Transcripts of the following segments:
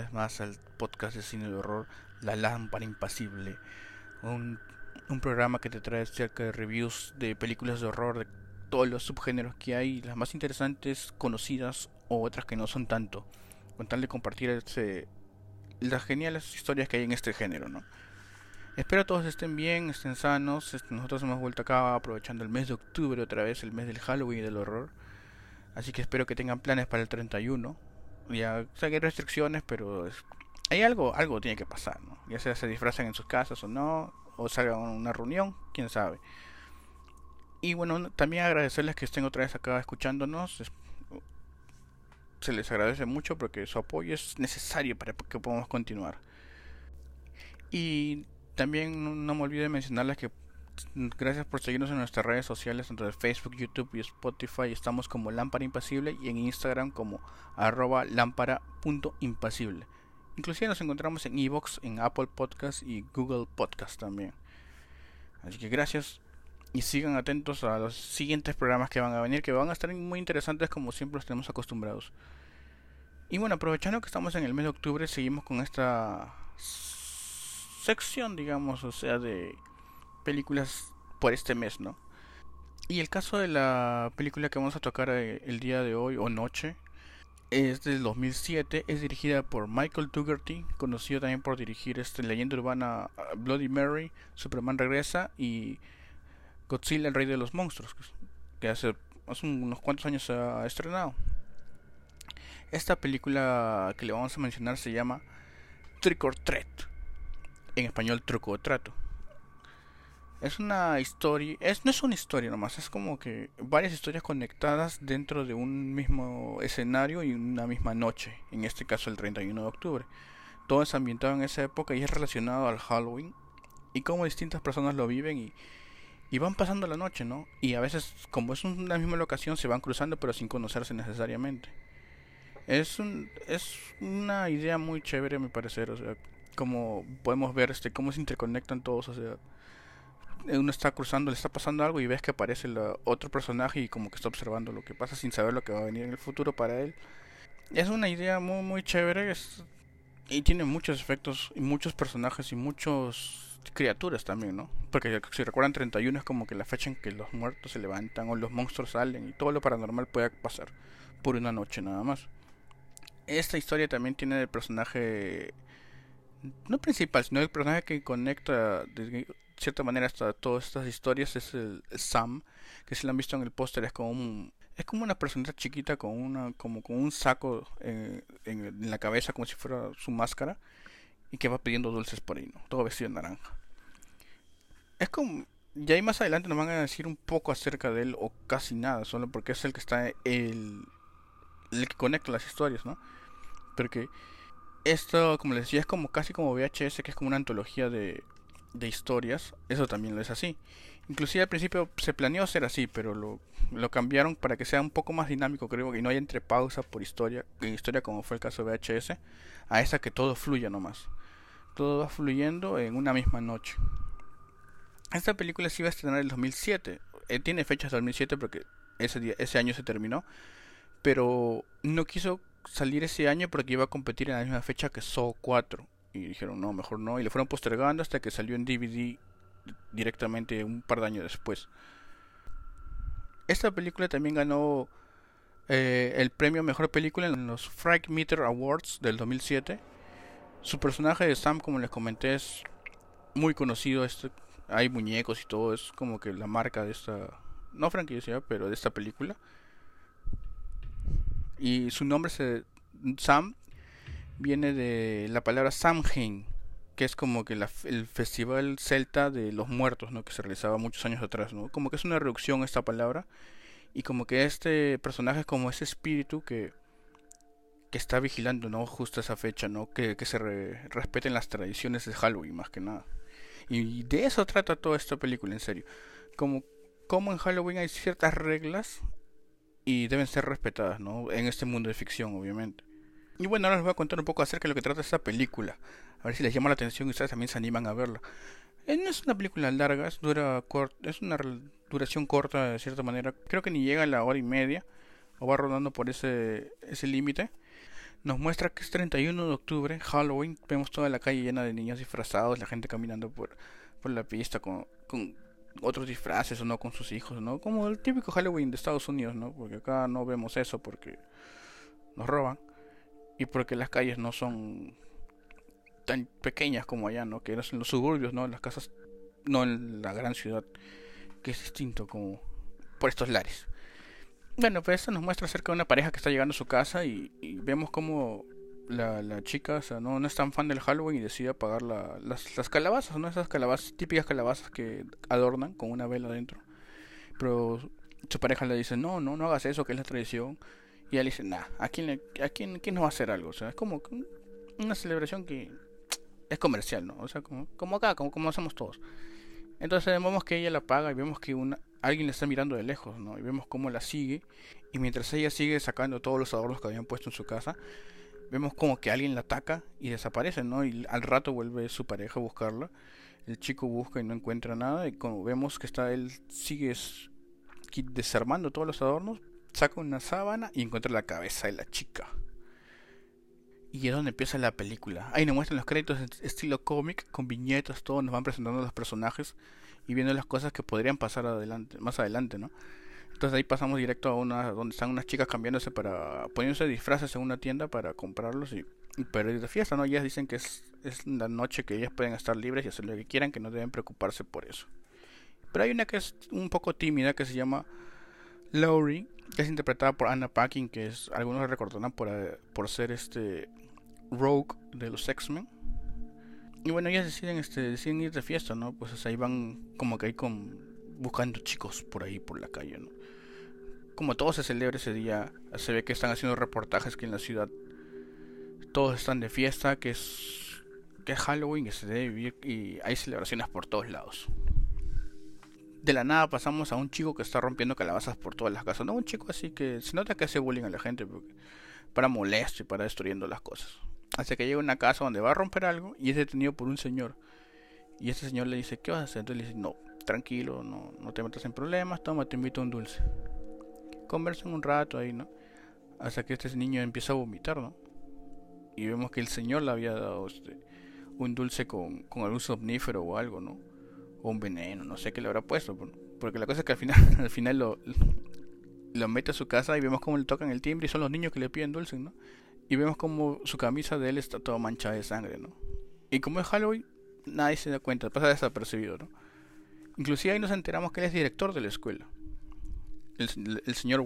vez más al podcast de cine de horror La Lámpara Impasible, un, un, programa que te trae cerca de reviews de películas de horror de todos los subgéneros que hay, las más interesantes, conocidas o otras que no son tanto, con tal de compartir las geniales historias que hay en este género, ¿no? Espero todos estén bien, estén sanos. Este, nosotros hemos vuelto acá aprovechando el mes de octubre otra vez, el mes del Halloween y del horror. Así que espero que tengan planes para el 31 ya o hay restricciones, pero hay algo, algo tiene que pasar, ¿no? Ya sea se disfrazan en sus casas o no, o salgan a una reunión, quién sabe. Y bueno, también agradecerles que estén otra vez acá escuchándonos. Se les agradece mucho porque su apoyo es necesario para que podamos continuar. Y también no me olvide mencionarles que Gracias por seguirnos en nuestras redes sociales, de Facebook, YouTube y Spotify. Estamos como Lámpara Impasible y en Instagram como arroba lámpara.impasible. Inclusive nos encontramos en Evox, en Apple Podcast y Google Podcast también. Así que gracias y sigan atentos a los siguientes programas que van a venir, que van a estar muy interesantes como siempre los tenemos acostumbrados. Y bueno, aprovechando que estamos en el mes de octubre, seguimos con esta sección, digamos, o sea, de películas por este mes, ¿no? Y el caso de la película que vamos a tocar eh, el día de hoy o noche es del 2007, es dirigida por Michael Dougherty, conocido también por dirigir este leyenda urbana uh, Bloody Mary, Superman regresa y Godzilla el rey de los monstruos, que hace, hace unos cuantos años se ha estrenado. Esta película que le vamos a mencionar se llama Trick or Treat, en español truco o trato. Es una historia, es, no es una historia nomás, es como que varias historias conectadas dentro de un mismo escenario y una misma noche, en este caso el 31 de octubre. Todo es ambientado en esa época y es relacionado al Halloween y cómo distintas personas lo viven y, y van pasando la noche, ¿no? Y a veces, como es una misma locación, se van cruzando pero sin conocerse necesariamente. Es, un, es una idea muy chévere, a mi parecer, o sea, como podemos ver este, cómo se interconectan todos, o sea uno está cruzando, le está pasando algo y ves que aparece el otro personaje y como que está observando lo que pasa sin saber lo que va a venir en el futuro para él. Es una idea muy muy chévere y tiene muchos efectos y muchos personajes y muchos criaturas también, ¿no? Porque si recuerdan 31 es como que la fecha en que los muertos se levantan o los monstruos salen y todo lo paranormal puede pasar por una noche nada más. Esta historia también tiene el personaje no principal, sino el personaje que conecta cierta manera hasta todas estas historias es el, Sam, que si lo han visto en el póster es como un, es como una persona chiquita con una como con un saco en, en, la cabeza como si fuera su máscara y que va pidiendo dulces por ahí, ¿no? Todo vestido de naranja. Es como ya ahí más adelante nos van a decir un poco acerca de él o casi nada, solo porque es el que está el el que conecta las historias, ¿no? Porque esto, como les decía, es como casi como VHS, que es como una antología de de historias, eso también lo es así. Inclusive al principio se planeó ser así, pero lo, lo cambiaron para que sea un poco más dinámico, creo que no haya entre pausa por historia, en historia como fue el caso de VHS, a esa que todo fluya nomás. Todo va fluyendo en una misma noche. Esta película se iba a estrenar en el 2007. Eh, tiene fechas de 2007 porque ese, día, ese año se terminó. Pero no quiso salir ese año porque iba a competir en la misma fecha que Saw 4 y dijeron no, mejor no, y le fueron postergando hasta que salió en DVD directamente un par de años después. Esta película también ganó eh, el premio Mejor Película en los Frank Meter Awards del 2007. Su personaje de Sam, como les comenté, es muy conocido. Hay muñecos y todo, es como que la marca de esta, no franquicia, pero de esta película. Y su nombre se Sam viene de la palabra Samhain, que es como que el festival celta de los muertos, ¿no? Que se realizaba muchos años atrás, ¿no? Como que es una reducción esta palabra y como que este personaje es como ese espíritu que que está vigilando, ¿no? Justo esa fecha, ¿no? Que, que se respeten las tradiciones de Halloween, más que nada. Y de eso trata toda esta película, en serio. Como, como en Halloween hay ciertas reglas y deben ser respetadas, ¿no? En este mundo de ficción, obviamente. Y bueno, ahora les voy a contar un poco acerca de lo que trata esta película. A ver si les llama la atención y ustedes también se animan a verla. Eh, no es una película larga, es, dura es una duración corta de cierta manera. Creo que ni llega a la hora y media o va rodando por ese, ese límite. nos muestra que es 31 de octubre, Halloween, vemos toda la calle llena de niños disfrazados, la gente caminando por, por la pista con, con otros disfraces o no con sus hijos, ¿no? Como el típico Halloween de Estados Unidos, ¿no? Porque acá no vemos eso porque nos roban y porque las calles no son tan pequeñas como allá, ¿no? Que eran los suburbios, ¿no? Las casas, no en la gran ciudad, que es distinto como por estos lares. Bueno, pues esto nos muestra acerca de una pareja que está llegando a su casa y, vemos como la, chica o sea, no, no es tan fan del Halloween y decide apagar la, las, las calabazas, ¿no? Esas calabazas, típicas calabazas que adornan con una vela dentro. Pero su pareja le dice, no, no, no hagas eso, que es la tradición. Y él dice, nah, ¿a quién, a quién, quién nos va a hacer algo? O sea, es como una celebración que es comercial, ¿no? O sea, como, como acá, como, como hacemos todos. Entonces vemos que ella la apaga y vemos que una, alguien la está mirando de lejos, ¿no? Y vemos cómo la sigue. Y mientras ella sigue sacando todos los adornos que habían puesto en su casa, vemos como que alguien la ataca y desaparece, ¿no? Y al rato vuelve su pareja a buscarla. El chico busca y no encuentra nada. Y como vemos que está él, sigue desarmando todos los adornos, saca una sábana y encuentra la cabeza de la chica. Y es donde empieza la película. Ahí nos muestran los créditos en estilo cómic, con viñetas, todo, nos van presentando los personajes y viendo las cosas que podrían pasar adelante, más adelante, ¿no? Entonces ahí pasamos directo a una donde están unas chicas cambiándose para poniéndose disfraces en una tienda para comprarlos y, y para ir de fiesta, ¿no? Ellas dicen que es, es la noche que ellas pueden estar libres y hacer lo que quieran, que no deben preocuparse por eso. Pero hay una que es un poco tímida que se llama Laurie, que es interpretada por Anna Paquin, que es algunos la recordarán por, eh, por ser este Rogue de los X-Men. Y bueno, ellas deciden, este, deciden ir de fiesta, ¿no? Pues ahí van como que ahí con buscando chicos por ahí por la calle, ¿no? Como todo se celebra ese día, se ve que están haciendo reportajes que en la ciudad todos están de fiesta, que es que es Halloween, que se debe vivir y hay celebraciones por todos lados. De la nada pasamos a un chico que está rompiendo calabazas por todas las casas, no un chico así que se nota que hace bullying a la gente para molesto y para destruyendo las cosas. Hasta que llega a una casa donde va a romper algo y es detenido por un señor. Y ese señor le dice, ¿qué vas a hacer? Entonces le dice, no, tranquilo, no, no te metas en problemas, toma, te invito a un dulce. Conversan un rato ahí, ¿no? Hasta que este niño empieza a vomitar, ¿no? Y vemos que el señor le había dado este, un dulce con, con algún somnífero o algo, ¿no? O un veneno, no sé qué le habrá puesto. Porque la cosa es que al final, al final lo, lo mete a su casa y vemos cómo le tocan el timbre y son los niños que le piden dulce, ¿no? Y vemos como su camisa de él está toda manchada de sangre, ¿no? Y como es Halloween, nadie se da cuenta, pasa desapercibido, ¿no? Inclusive ahí nos enteramos que él es director de la escuela. El, el señor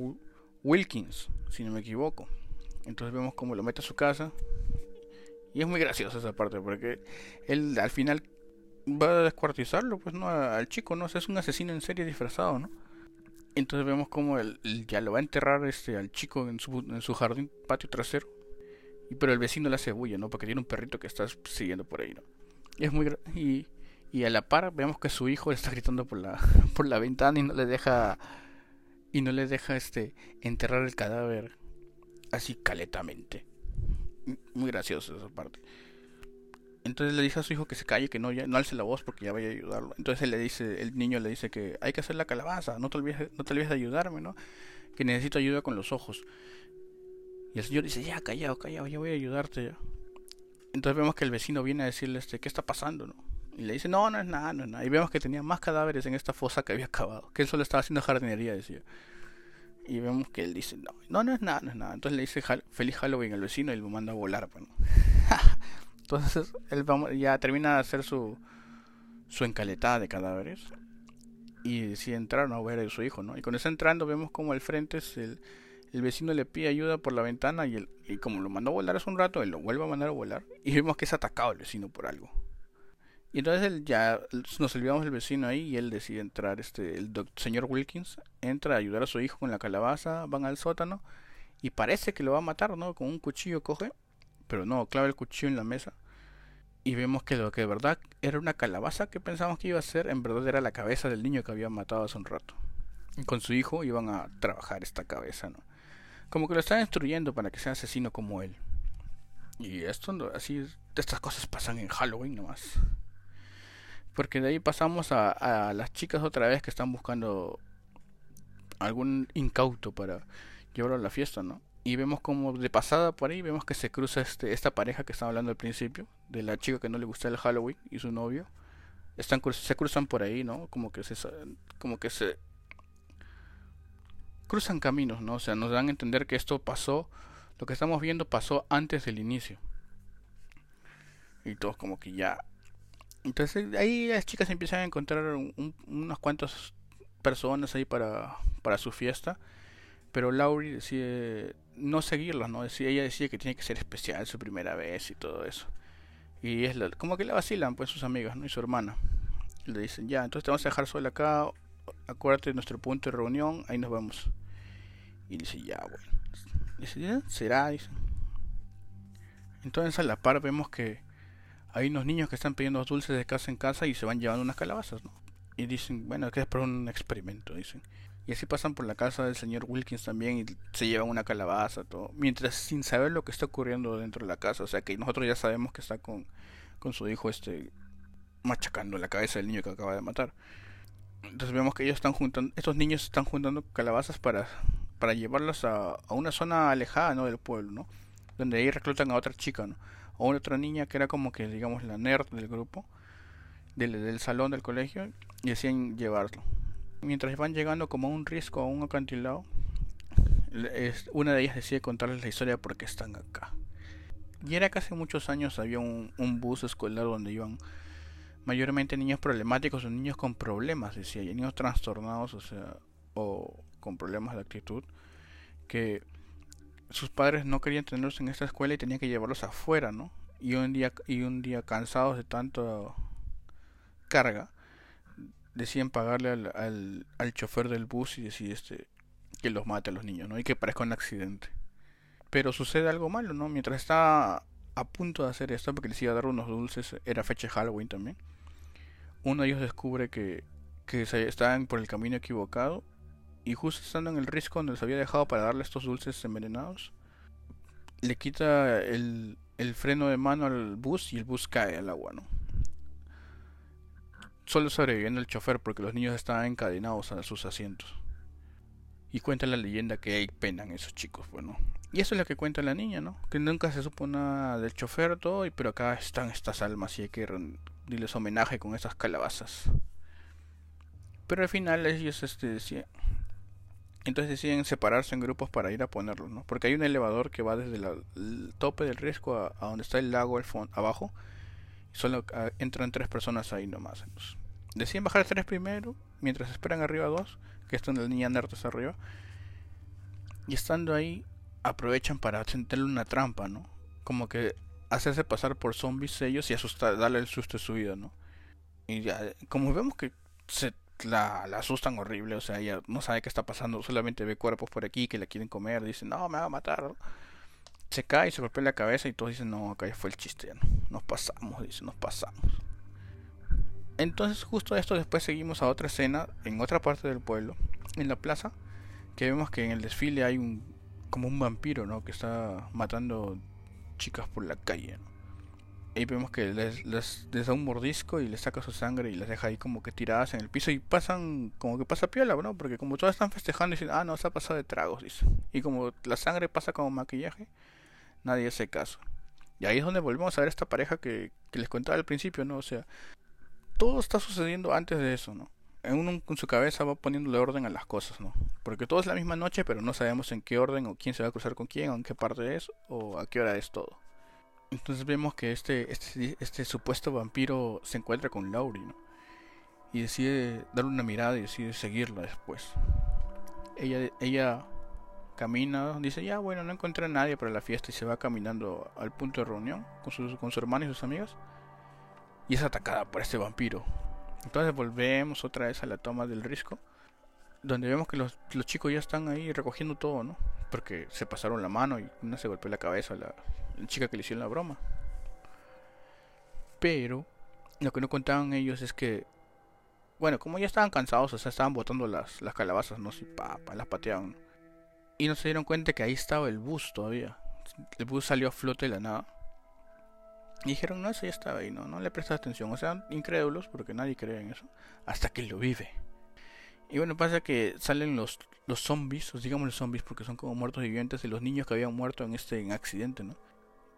Wilkins, si no me equivoco. Entonces vemos cómo lo mete a su casa. Y es muy gracioso esa parte, porque él al final va a descuartizarlo, pues no, al chico, ¿no? es un asesino en serie disfrazado, ¿no? Entonces vemos como él, ya lo va a enterrar este al chico en su, en su jardín patio trasero y pero el vecino le hace bulla, ¿no? Porque tiene un perrito que está siguiendo por ahí, ¿no? Y es muy y, y a la par vemos que su hijo está gritando por la por la ventana y no le deja y no le deja este enterrar el cadáver así caletamente. Muy gracioso esa parte. Entonces le dice a su hijo que se calle, que no, ya, no alce la voz porque ya vaya a ayudarlo. Entonces él le dice, el niño le dice que hay que hacer la calabaza, no te olvides, no te olvides de ayudarme, ¿no? Que necesito ayuda con los ojos. Y el señor dice, ya, callado, callado, ya voy a ayudarte ya. Entonces vemos que el vecino viene a decirle, este, ¿qué está pasando, no? Y le dice, no, no es nada, no es nada. Y vemos que tenía más cadáveres en esta fosa que había acabado. Que él solo estaba haciendo jardinería, decía. Y vemos que él dice, no, no, no es nada, no es nada. Entonces le dice, feliz Halloween al vecino y lo manda a volar, pues, Entonces él ya termina de hacer su, su encaletada de cadáveres. Y decide entrar a ver a su hijo, ¿no? Y cuando está entrando vemos como al frente es el el vecino le pide ayuda por la ventana y, y como lo mandó a volar hace un rato, él lo vuelve a mandar a volar y vemos que es atacado el vecino por algo. Y entonces él ya nos olvidamos del vecino ahí y él decide entrar, este, el señor Wilkins entra a ayudar a su hijo con la calabaza, van al sótano y parece que lo va a matar, ¿no? Con un cuchillo coge, pero no, clava el cuchillo en la mesa y vemos que lo que de verdad era una calabaza que pensamos que iba a ser, en verdad era la cabeza del niño que había matado hace un rato. Con su hijo iban a trabajar esta cabeza, ¿no? Como que lo están instruyendo para que sea asesino como él. Y esto, así, estas cosas pasan en Halloween nomás. Porque de ahí pasamos a, a las chicas otra vez que están buscando algún incauto para llevarlo a la fiesta, ¿no? Y vemos como de pasada por ahí vemos que se cruza este esta pareja que estaba hablando al principio de la chica que no le gusta el Halloween y su novio. Están se cruzan por ahí no como que se como que se cruzan caminos no o sea nos dan a entender que esto pasó lo que estamos viendo pasó antes del inicio. Y todos como que ya. Entonces ahí las chicas empiezan a encontrar unas cuantas personas ahí para para su fiesta pero Laurie decide no seguirlos, ¿no? ella decide que tiene que ser especial su primera vez y todo eso. Y es como que le vacilan pues sus amigas, ¿no? Y su hermana. le dicen, ya, entonces te vamos a dejar sola acá, acuérdate de nuestro punto de reunión, ahí nos vamos. Y dice, ya, bueno. Dice, ya, será, dice. Entonces a la par vemos que hay unos niños que están pidiendo dulces de casa en casa y se van llevando unas calabazas, ¿no? Y dicen, bueno, que es para un experimento, dicen. Y así pasan por la casa del señor Wilkins también y se llevan una calabaza, todo. Mientras sin saber lo que está ocurriendo dentro de la casa. O sea que nosotros ya sabemos que está con, con su hijo este machacando la cabeza del niño que acaba de matar. Entonces vemos que ellos están juntando, estos niños están juntando calabazas para, para llevarlas a, a una zona alejada ¿no? del pueblo, ¿no? Donde ahí reclutan a otra chica, ¿no? A otra niña que era como que, digamos, la nerd del grupo, del, del salón del colegio, y decían llevarlo mientras van llegando como a un risco a un acantilado, una de ellas decide contarles la historia por qué están acá. Y era que hace muchos años había un, bus escolar donde iban mayormente niños problemáticos o niños con problemas, decía, y niños trastornados, o sea, o con problemas de actitud, que sus padres no querían tenerlos en esta escuela y tenían que llevarlos afuera, ¿no? Y un día, y un día cansados de tanta carga, deciden pagarle al, al, al, chofer del bus y decide este, que los mate a los niños, ¿no? Y que parezca un accidente. Pero sucede algo malo, ¿no? Mientras está a punto de hacer esto, porque les iba a dar unos dulces, era fecha de Halloween también. Uno de ellos descubre que, que se estaban por el camino equivocado y justo estando en el risco donde les había dejado para darle estos dulces envenenados, le quita el, el freno de mano al bus y el bus cae al agua, ¿no? Solo sobreviviendo el chofer porque los niños estaban encadenados a sus asientos. Y cuenta la leyenda que hay penan esos chicos, bueno. Y eso es lo que cuenta la niña, ¿no? Que nunca se supo nada del chofer, todo, y pero acá están estas almas y hay que rendirles homenaje con estas calabazas. Pero al final ellos este, decían, entonces deciden separarse en grupos para ir a ponerlos, ¿no? Porque hay un elevador que va desde el tope del riesgo a, donde está el lago el abajo. Y solo ah, entran tres personas ahí nomás. Entonces, deciden bajar tres primero, mientras esperan arriba dos, que están la niña nerd arriba. Y estando ahí, aprovechan para sentarle una trampa, ¿no? Como que hacerse pasar por zombies ellos y asustar, darle el susto de su vida, ¿no? Y ya, como vemos que se la, asustan horrible, o sea, ella no sabe qué está pasando, solamente ve cuerpos por aquí que la quieren comer, dicen, no, me va a matar. Se cae y se golpea la cabeza y todos dicen, no, acá ya fue el chiste, ¿no? Nos pasamos, dice, nos pasamos. Entonces justo esto después seguimos a otra escena en otra parte del pueblo, en la plaza, que vemos que en el desfile hay un como un vampiro, ¿no? Que está matando chicas por la calle. Y vemos que les, les, da un mordisco y les saca su sangre y las deja ahí como que tiradas en el piso y pasan como que pasa piola, ¿no? Porque como todas están festejando y dicen, ah, no, se ha pasado de tragos, dice. Y como la sangre pasa como maquillaje, nadie hace caso. Y ahí es donde volvemos a ver esta pareja que, que les contaba al principio, ¿no? O sea, todo está sucediendo antes de eso, ¿no? En con su cabeza va poniéndole orden a las cosas, ¿no? Porque todo es la misma noche, pero no sabemos en qué orden o quién se va a cruzar con quién, o en qué parte es, o a qué hora es todo. Entonces vemos que este, este, este supuesto vampiro se encuentra con Laurie, ¿no? Y decide darle una mirada y decide seguirla después. Ella, ella camina, dice, ya bueno, no encontré a nadie para la fiesta y se va caminando al punto de reunión con, sus, con su hermana y sus amigas y es atacada por este vampiro. Entonces volvemos otra vez a la toma del risco, donde vemos que los, chicos ya están ahí recogiendo todo, ¿no? Porque se pasaron la mano y una se golpeó la cabeza a la, chica que le hicieron la broma. Pero lo que no contaban ellos es que, bueno, como ya estaban cansados, o sea, estaban botando las, las calabazas, ¿no? Si pa, las pateaban. Y no se dieron cuenta que ahí estaba el bus todavía. El bus salió a flote de la nada. Y dijeron, no, eso ya estaba ahí, no, no le prestas atención. O sea, incrédulos, porque nadie cree en eso, hasta que lo vive. Y bueno, pasa que salen los, los zombies, os digamos los zombies porque son como muertos vivientes de los niños que habían muerto en este en accidente, ¿no?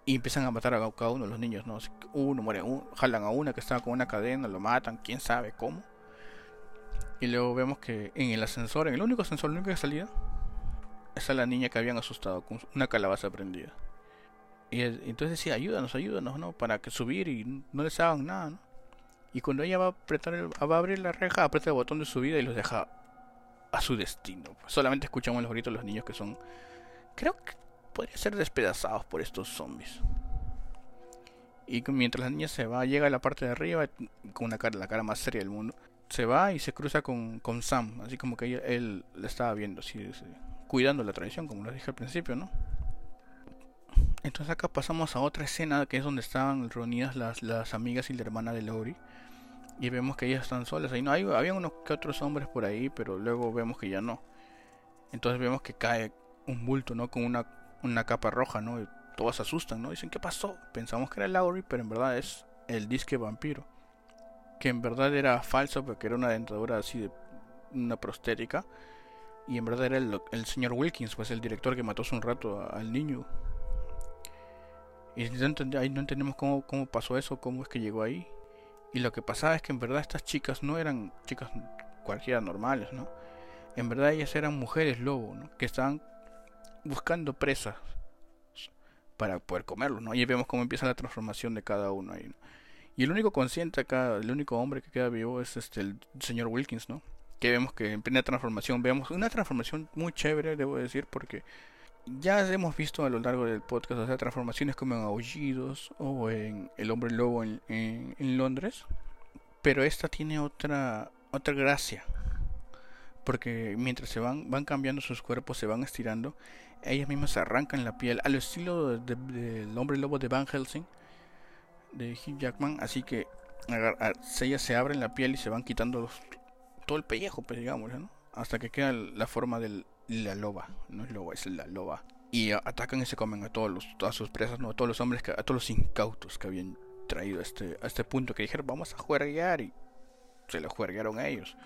Y empiezan a matar a cada uno de los niños, ¿no? Uno muere, uno, jalan a una que estaba con una cadena, lo matan, quién sabe cómo. Y luego vemos que en el ascensor, en el único ascensor, la única salida, está la niña que habían asustado con una calabaza prendida. Y entonces decía, ayúdanos, ayúdanos, ¿no? Para que subir y no les hagan nada, ¿no? Y cuando ella va a apretar va a abrir la reja, aprieta el botón de subida y los deja a su destino. Solamente escuchamos los gritos de los niños que son, creo que podrían ser despedazados por estos zombies. Y mientras la niña se va, llega a la parte de arriba con una cara, la cara más seria del mundo. Se va y se cruza con, con Sam, así como que él, le estaba viendo, así, cuidando la tradición, como les dije al principio, ¿no? Entonces acá pasamos a otra escena que es donde estaban reunidas las, las amigas y la hermana de Lori y vemos que ellas están solas. Ahí no hay había unos que otros hombres por ahí pero luego vemos que ya no. Entonces vemos que cae un bulto no con una, una capa roja no y todos se asustan no dicen qué pasó pensamos que era Laurie pero en verdad es el disque vampiro que en verdad era falso porque era una dentadura así de una prostética y en verdad era el, el señor Wilkins pues el director que mató hace un rato al niño y no, no entendemos cómo, cómo pasó eso cómo es que llegó ahí y lo que pasaba es que en verdad estas chicas no eran chicas cualquiera normales, ¿no? En verdad ellas eran mujeres lobo, ¿no? Que estaban buscando presas para poder comerlo, ¿no? Y vemos cómo empieza la transformación de cada uno ahí, Y el único consciente acá, el único hombre que queda vivo es este el señor Wilkins, ¿no? Que vemos que en plena transformación vemos una transformación muy chévere, debo decir, porque ya hemos visto a lo largo del podcast, o sea, transformaciones como en Aullidos o en El Hombre Lobo en, en, Londres, pero esta tiene otra, otra gracia, porque mientras se van, van cambiando sus cuerpos, se van estirando, ellas mismas arrancan la piel, al estilo del Hombre Lobo de Van Helsing, de Hugh Jackman, así que ellas se abren la piel y se van quitando todo el pellejo, pues digamos, ¿no? hasta que queda la forma del, la loba, no es loba, es la loba. Y atacan y se comen a todos los, todas sus presas, no, a todos los hombres, a todos los incautos que habían traído a este, a este punto que dijeron vamos a juerguear y se lo juerguearon a ellos.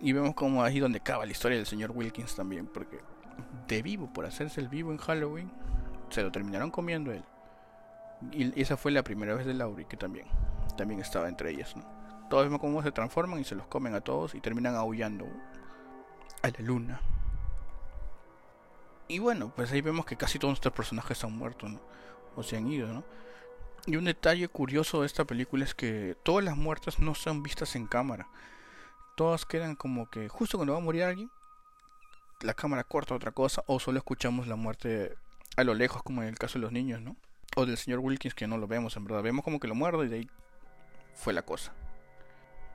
Y vemos como ahí donde acaba la historia del señor Wilkins también, porque de vivo, por hacerse el vivo en Halloween, se lo terminaron comiendo él. Y esa fue la primera vez de Laurie, que también, también estaba entre ellas, ¿no? Todos vemos cómo se transforman y se los comen a todos y terminan aullando a la luna. Y bueno, pues ahí vemos que casi todos nuestros personajes han muerto, ¿no? O se han ido, ¿no? Y un detalle curioso de esta película es que todas las muertes no son vistas en cámara. Todas quedan como que justo cuando va a morir alguien, la cámara corta otra cosa o solo escuchamos la muerte a lo lejos como en el caso de los niños, ¿no? O del señor Wilkins que no lo vemos en verdad. Vemos como que lo muerde y de ahí fue la cosa.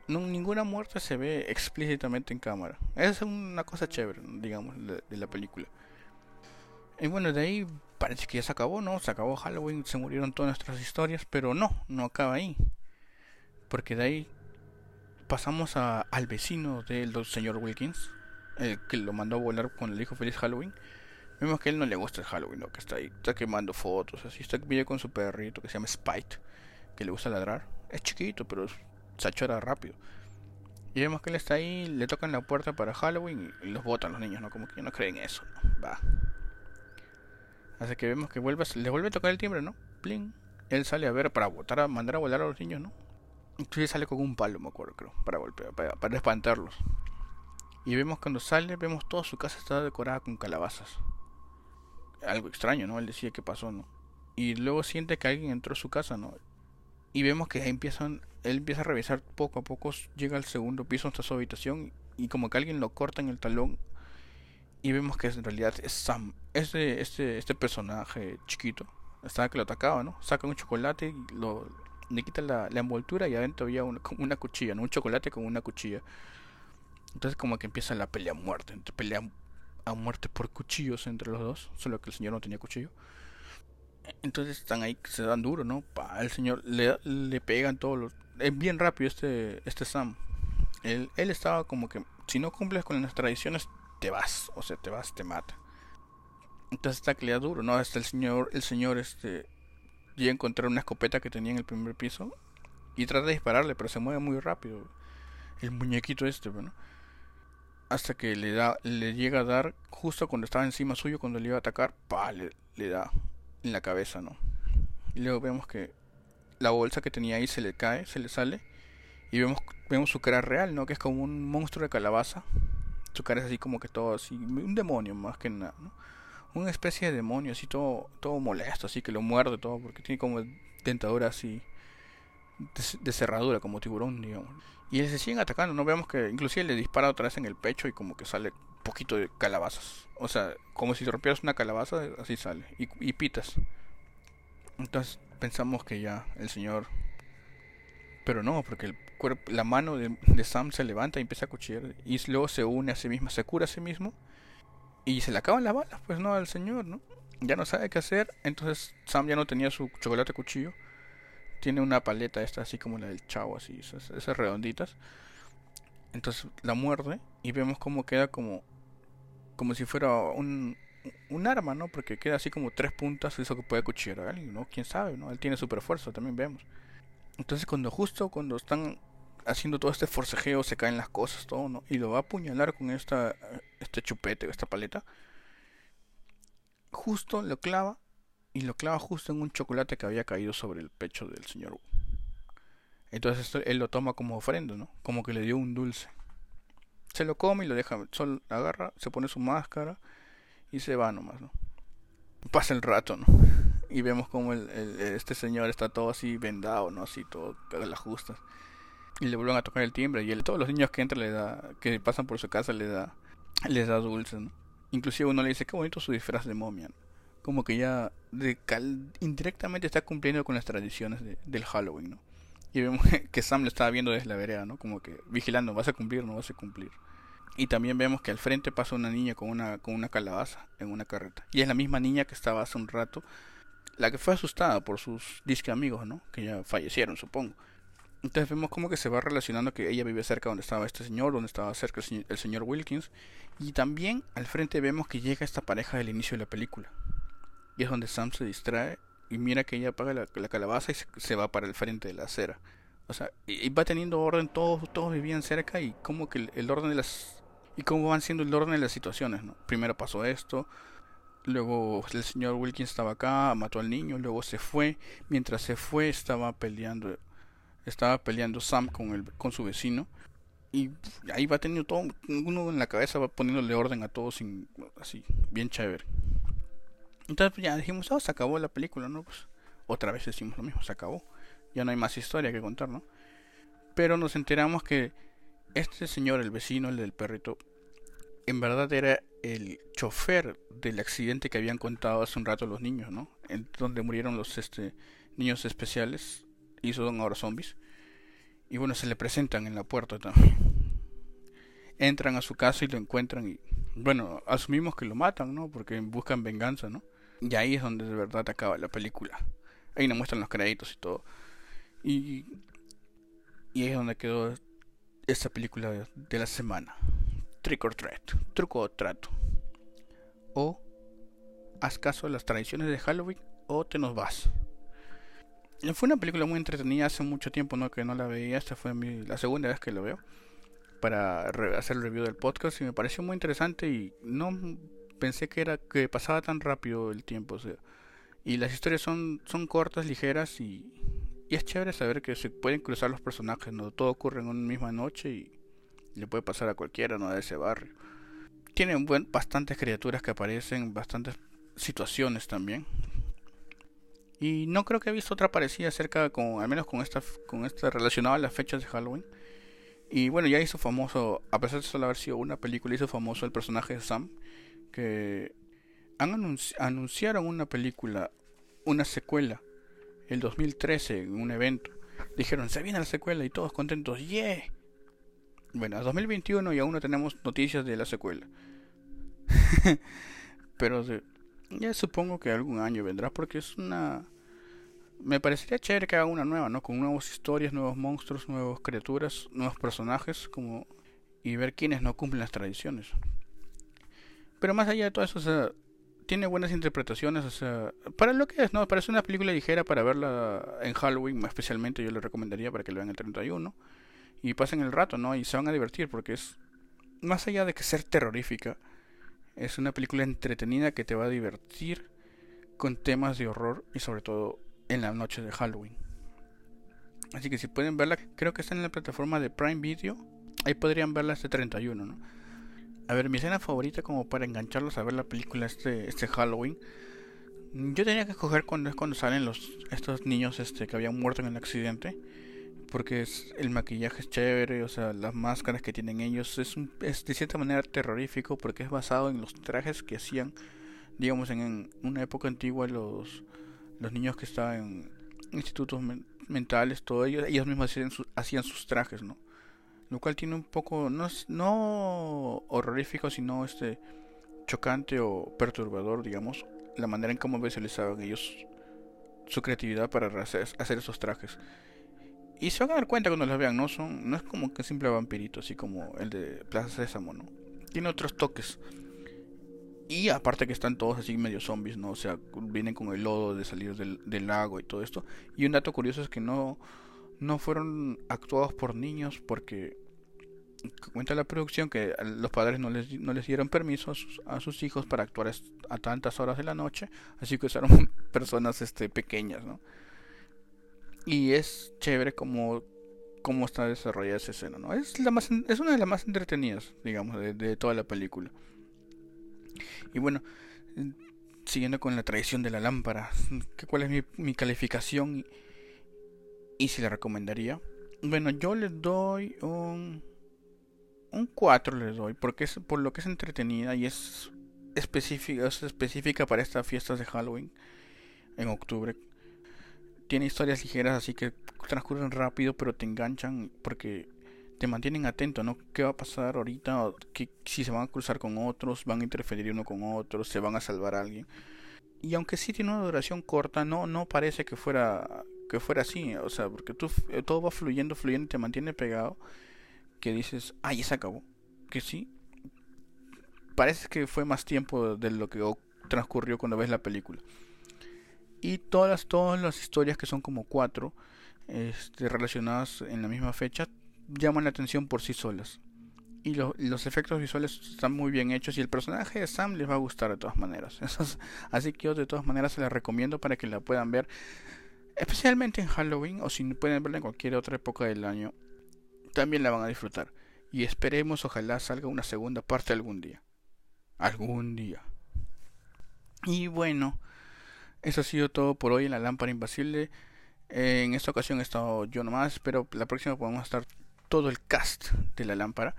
No, ninguna muerte se ve explícitamente en cámara. Es una cosa chévere, digamos, de la película. Y bueno, de ahí parece que ya se acabó, ¿no? Se acabó Halloween, se murieron todas nuestras historias, pero no, no acaba ahí. Porque de ahí pasamos a, al vecino del señor Wilkins, el que lo mandó a volar cuando le dijo feliz Halloween. Vemos que a él no le gusta el Halloween, ¿no? Que está ahí, está quemando fotos, así, está vive con su perrito que se llama Spite, que le gusta ladrar. Es chiquito, pero se achora rápido. Y vemos que él está ahí, le tocan la puerta para Halloween y, los botan los niños, ¿no? Como que no creen eso, Va. Así que vemos que vuelve, le vuelve a tocar el timbre, ¿no? Pling. Él sale a ver para botar, a mandar a volar a los niños, ¿no? Entonces sale con un palo, me acuerdo, creo, para golpear, para, espantarlos. Y vemos cuando sale, vemos toda su casa está decorada con calabazas. Algo extraño, ¿no? Él decía que pasó, ¿no? Y luego siente que alguien entró a su casa, ¿no? Y vemos que empiezan, él empieza a revisar poco a poco, llega al segundo piso hasta su habitación y como que alguien lo corta en el talón y vemos que en realidad es Sam, este, este, este personaje chiquito, estaba que lo atacaba, ¿no? Saca un chocolate lo, le quita la, envoltura y adentro había una, una cuchilla, ¿no? Un chocolate con una cuchilla. Entonces como que empieza la pelea a muerte, entre pelea a muerte por cuchillos entre los dos, solo que el señor no tenía cuchillo. Entonces están ahí, se dan duro, ¿no? Pa, el señor le, le pegan todos los... Es bien rápido este, este Sam. Él, él estaba como que, si no cumples con las tradiciones, te vas, o sea, te vas, te mata. Entonces está da duro, ¿no? Hasta el señor, el señor este llega a encontrar una escopeta que tenía en el primer piso y trata de dispararle, pero se mueve muy rápido. El muñequito este, bueno. hasta que le da le llega a dar justo cuando estaba encima suyo cuando le iba a atacar pa le, le da en la cabeza no y luego vemos que la bolsa que tenía ahí se le cae se le sale y vemos vemos su cara real no que es como un monstruo de calabaza su cara es así como que todo así un demonio más que nada ¿no? una especie de demonio así todo todo molesto así que lo muerde todo porque tiene como dentadura así de, cerradura como tiburón digamos y se siguen atacando, ¿no? Vemos que inclusive le dispara otra vez en el pecho y como que sale un poquito de calabazas. O sea, como si rompieras una calabaza, así sale. Y pitas. Entonces pensamos que ya el señor... Pero no, porque el cuerpo, la mano de, de, Sam se levanta y empieza a cuchillar. Y luego se une a sí misma, se cura a sí mismo. Y se le acaban las balas, pues no, al señor, ¿no? Ya no sabe qué hacer. Entonces Sam ya no tenía su chocolate cuchillo tiene una paleta esta así como la del chavo, así, esas, esas redonditas. Entonces la muerde y vemos cómo queda como como si fuera un, un arma, ¿no? Porque queda así como tres puntas, eso que puede cuchillar a alguien, ¿no? Quién sabe, ¿no? Él tiene super fuerza, también vemos. Entonces cuando justo cuando están haciendo todo este forcejeo se caen las cosas, todo, ¿no? Y lo va a apuñalar con esta este chupete, esta paleta. Justo lo clava y lo clava justo en un chocolate que había caído sobre el pecho del señor Wu. Entonces él lo toma como ofrenda, ¿no? Como que le dio un dulce. Se lo come y lo deja, solo agarra, se pone su máscara y se va nomás, ¿no? Pasa el rato, ¿no? Y vemos como este señor está todo así vendado, ¿no? Así todo a las justas. Y le vuelven a tocar el timbre y él, todos los niños que entran le da, que pasan por su casa le da, les da dulces, ¿no? Inclusive uno le dice, qué bonito su disfraz de momia, como que ya indirectamente está cumpliendo con las tradiciones de, del Halloween, ¿no? Y vemos que Sam lo estaba viendo desde la vereda, ¿no? Como que vigilando, ¿vas a cumplir o no vas a cumplir? Y también vemos que al frente pasa una niña con una, con una calabaza en una carreta. Y es la misma niña que estaba hace un rato, la que fue asustada por sus disque amigos, ¿no? Que ya fallecieron, supongo. Entonces vemos como que se va relacionando que ella vive cerca donde estaba este señor, donde estaba cerca el señor, Wilkins. Y también al frente vemos que llega esta pareja del inicio de la película. Y es donde Sam se distrae y mira que ella apaga la, la calabaza y se, va para el frente de la acera. O sea, y, y, va teniendo orden, todos, todos vivían cerca y como que el, el, orden de las... Y cómo van siendo el orden de las situaciones, ¿no? Primero pasó esto, luego el señor Wilkins estaba acá, mató al niño, luego se fue, mientras se fue estaba peleando, estaba peleando Sam con, el, con su vecino y ahí va teniendo todo, uno en la cabeza va poniéndole orden a todos sin, así, bien chévere. Entonces pues, ya dijimos, oh, se acabó la película, ¿no? Pues otra vez decimos lo mismo, se acabó. Ya no hay más historia que contar, ¿no? Pero nos enteramos que este señor, el vecino, el del perrito, en verdad era el chofer del accidente que habían contado hace un rato los niños, ¿no? En donde murieron los este, niños especiales y son ahora zombies. Y bueno, se le presentan en la puerta también. Entran a su casa y lo encuentran y bueno, asumimos que lo matan, ¿no? Porque buscan venganza, ¿no? Y ahí es donde de verdad acaba la película. Ahí nos muestran los créditos y todo. Y, ahí es donde quedó esta película de la semana. Trick or Treat. Truco o trato. O haz caso a las tradiciones de Halloween o te nos vas. Fue una película muy entretenida hace mucho tiempo ¿no? que no la veía. Esta fue mi, la segunda vez que lo veo para hacer el review del podcast y me pareció muy interesante y no pensé que era que pasaba tan rápido el tiempo, y las historias son son cortas, ligeras y, y es chévere saber que se pueden cruzar los personajes, no todo ocurre en una misma noche y le puede pasar a cualquiera, no de ese barrio. Tienen buen, bastantes criaturas que aparecen, bastantes situaciones también. Y no creo que he visto otra parecida acerca con al menos con esta con esta relacionada a las fechas de Halloween. Y bueno, ya hizo famoso, a pesar de solo haber sido una película, hizo famoso el personaje de Sam, que han anunci anunciaron una película, una secuela, el 2013 en un evento. Dijeron, se viene la secuela y todos contentos, ¡yeah! Bueno, a 2021 y aún no tenemos noticias de la secuela. Pero ya supongo que algún año vendrá porque es una... Me parecería chévere que haga una nueva, ¿no? Con nuevas historias, nuevos monstruos, nuevas criaturas, nuevos personajes, como... Y ver quiénes no cumplen las tradiciones. Pero más allá de todo eso, o sea, tiene buenas interpretaciones, o sea, para lo que es, ¿no? Parece una película ligera para verla en Halloween, especialmente yo le recomendaría para que lo vean el 31 y pasen el rato, ¿no? Y se van a divertir porque es más allá de que ser terrorífica, es una película entretenida que te va a divertir con temas de horror y sobre todo en la noche de Halloween. Así que si pueden verla, creo que está en la plataforma de Prime Video. Ahí podrían verla este 31, ¿no? A ver, mi escena favorita como para engancharlos a ver la película este, este Halloween. Yo tenía que escoger cuando es cuando salen los estos niños este que habían muerto en el accidente. Porque es, el maquillaje es chévere, o sea, las máscaras que tienen ellos es, es de cierta manera terrorífico porque es basado en los trajes que hacían, digamos, en, una época antigua los, los niños que estaban en institutos mentales, todo ellos, ellos mismos hacían, hacían sus trajes, ¿no? lo cual tiene un poco no no horrorífico sino este chocante o perturbador digamos la manera en cómo visualizaban ellos su creatividad para hacer, esos trajes y se van a dar cuenta cuando los vean no son no es como que simple vampirito así como el de Plaza Sésamo no tiene otros toques. Y aparte que están todos así medio zombies no o sea vienen con el lodo de salir del, del lago y todo esto. Y un dato curioso es que no no fueron actuados por niños porque cuenta la producción que los padres no les, no les dieron permiso a sus, hijos para actuar a tantas horas de la noche, así que usaron personas este, pequeñas, ¿no? Y es chévere como, como está desarrollada esa escena, ¿no? Es, la más, es una de las más entretenidas, digamos, de, toda la película. Y bueno, siguiendo con la tradición de la lámpara, ¿cuál es mi, mi calificación y si la recomendaría? Bueno, yo le doy un un 4 le doy, porque es por lo que es entretenida y es específica, es específica para estas fiestas de Halloween en octubre. Tiene historias ligeras, así que transcurren rápido, pero te enganchan porque te mantienen atento, ¿no? ¿Qué va a pasar ahorita? que si se van a cruzar con otros, van a interferir uno con otro, se van a salvar a alguien. Y aunque sí tiene una duración corta, no, no parece que fuera, que fuera así, o sea, porque tú, todo va fluyendo, fluyendo, te mantiene pegado que dices, ay, ya se acabó. Que sí. Parece que fue más tiempo de lo que transcurrió cuando ves la película. Y todas, todas las historias que son como cuatro, este, relacionadas en la misma fecha, llaman la atención por sí solas. Y los efectos visuales están muy bien hechos y el personaje de Sam les va a gustar de todas maneras. así que yo de todas maneras se la recomiendo para que la puedan ver. Especialmente en Halloween o si pueden verla en cualquier otra época del año también la van a disfrutar. Y esperemos, ojalá salga una segunda parte algún día. Algún día. Y bueno, eso ha sido todo por hoy en la lámpara invasible. En esta ocasión he estado yo nomás, pero la próxima podemos estar todo el cast de la lámpara.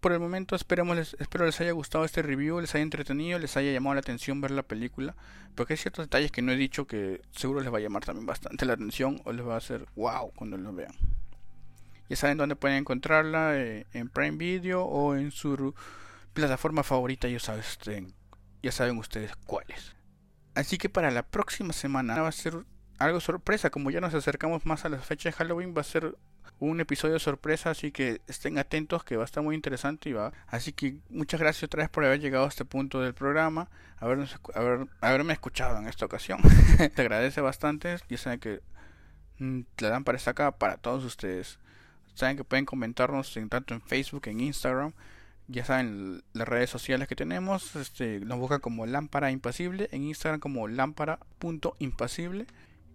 Por el momento esperemos espero les haya gustado este review, les haya entretenido, les haya llamado la atención ver la película, porque hay ciertos detalles que no he dicho que seguro les va a llamar también bastante la atención o les va a hacer wow cuando lo vean. Ya saben dónde pueden encontrarla, eh, en Prime Video o en su plataforma favorita, ya saben ustedes cuáles. Así que para la próxima semana va a ser algo sorpresa, como ya nos acercamos más a la fecha de Halloween, va a ser un episodio sorpresa, así que estén atentos que va a estar muy interesante y va. Así que muchas gracias otra vez por haber llegado a este punto del programa, habernos, haber, haberme escuchado en esta ocasión. Te agradece bastante, ya saben que mm, la dan para estar acá para todos ustedes. Saben que pueden comentarnos en, tanto en Facebook, en Instagram. Ya saben las redes sociales que tenemos. Este, nos buscan como Lámpara Impasible. En Instagram como lámpara.impasible.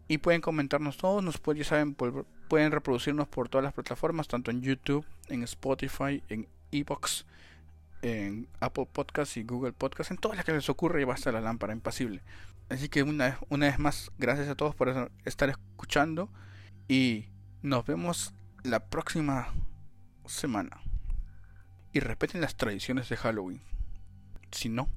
Y pueden comentarnos todos. Nos pueden, ya saben, pueden reproducirnos por todas las plataformas. Tanto en YouTube, en Spotify, en Evox, en Apple Podcasts y Google Podcasts. En todas las que les ocurre va a estar la Lámpara Impasible. Así que una, una vez más, gracias a todos por estar escuchando. Y nos vemos la próxima semana. Y respeten las tradiciones de Halloween. Si no...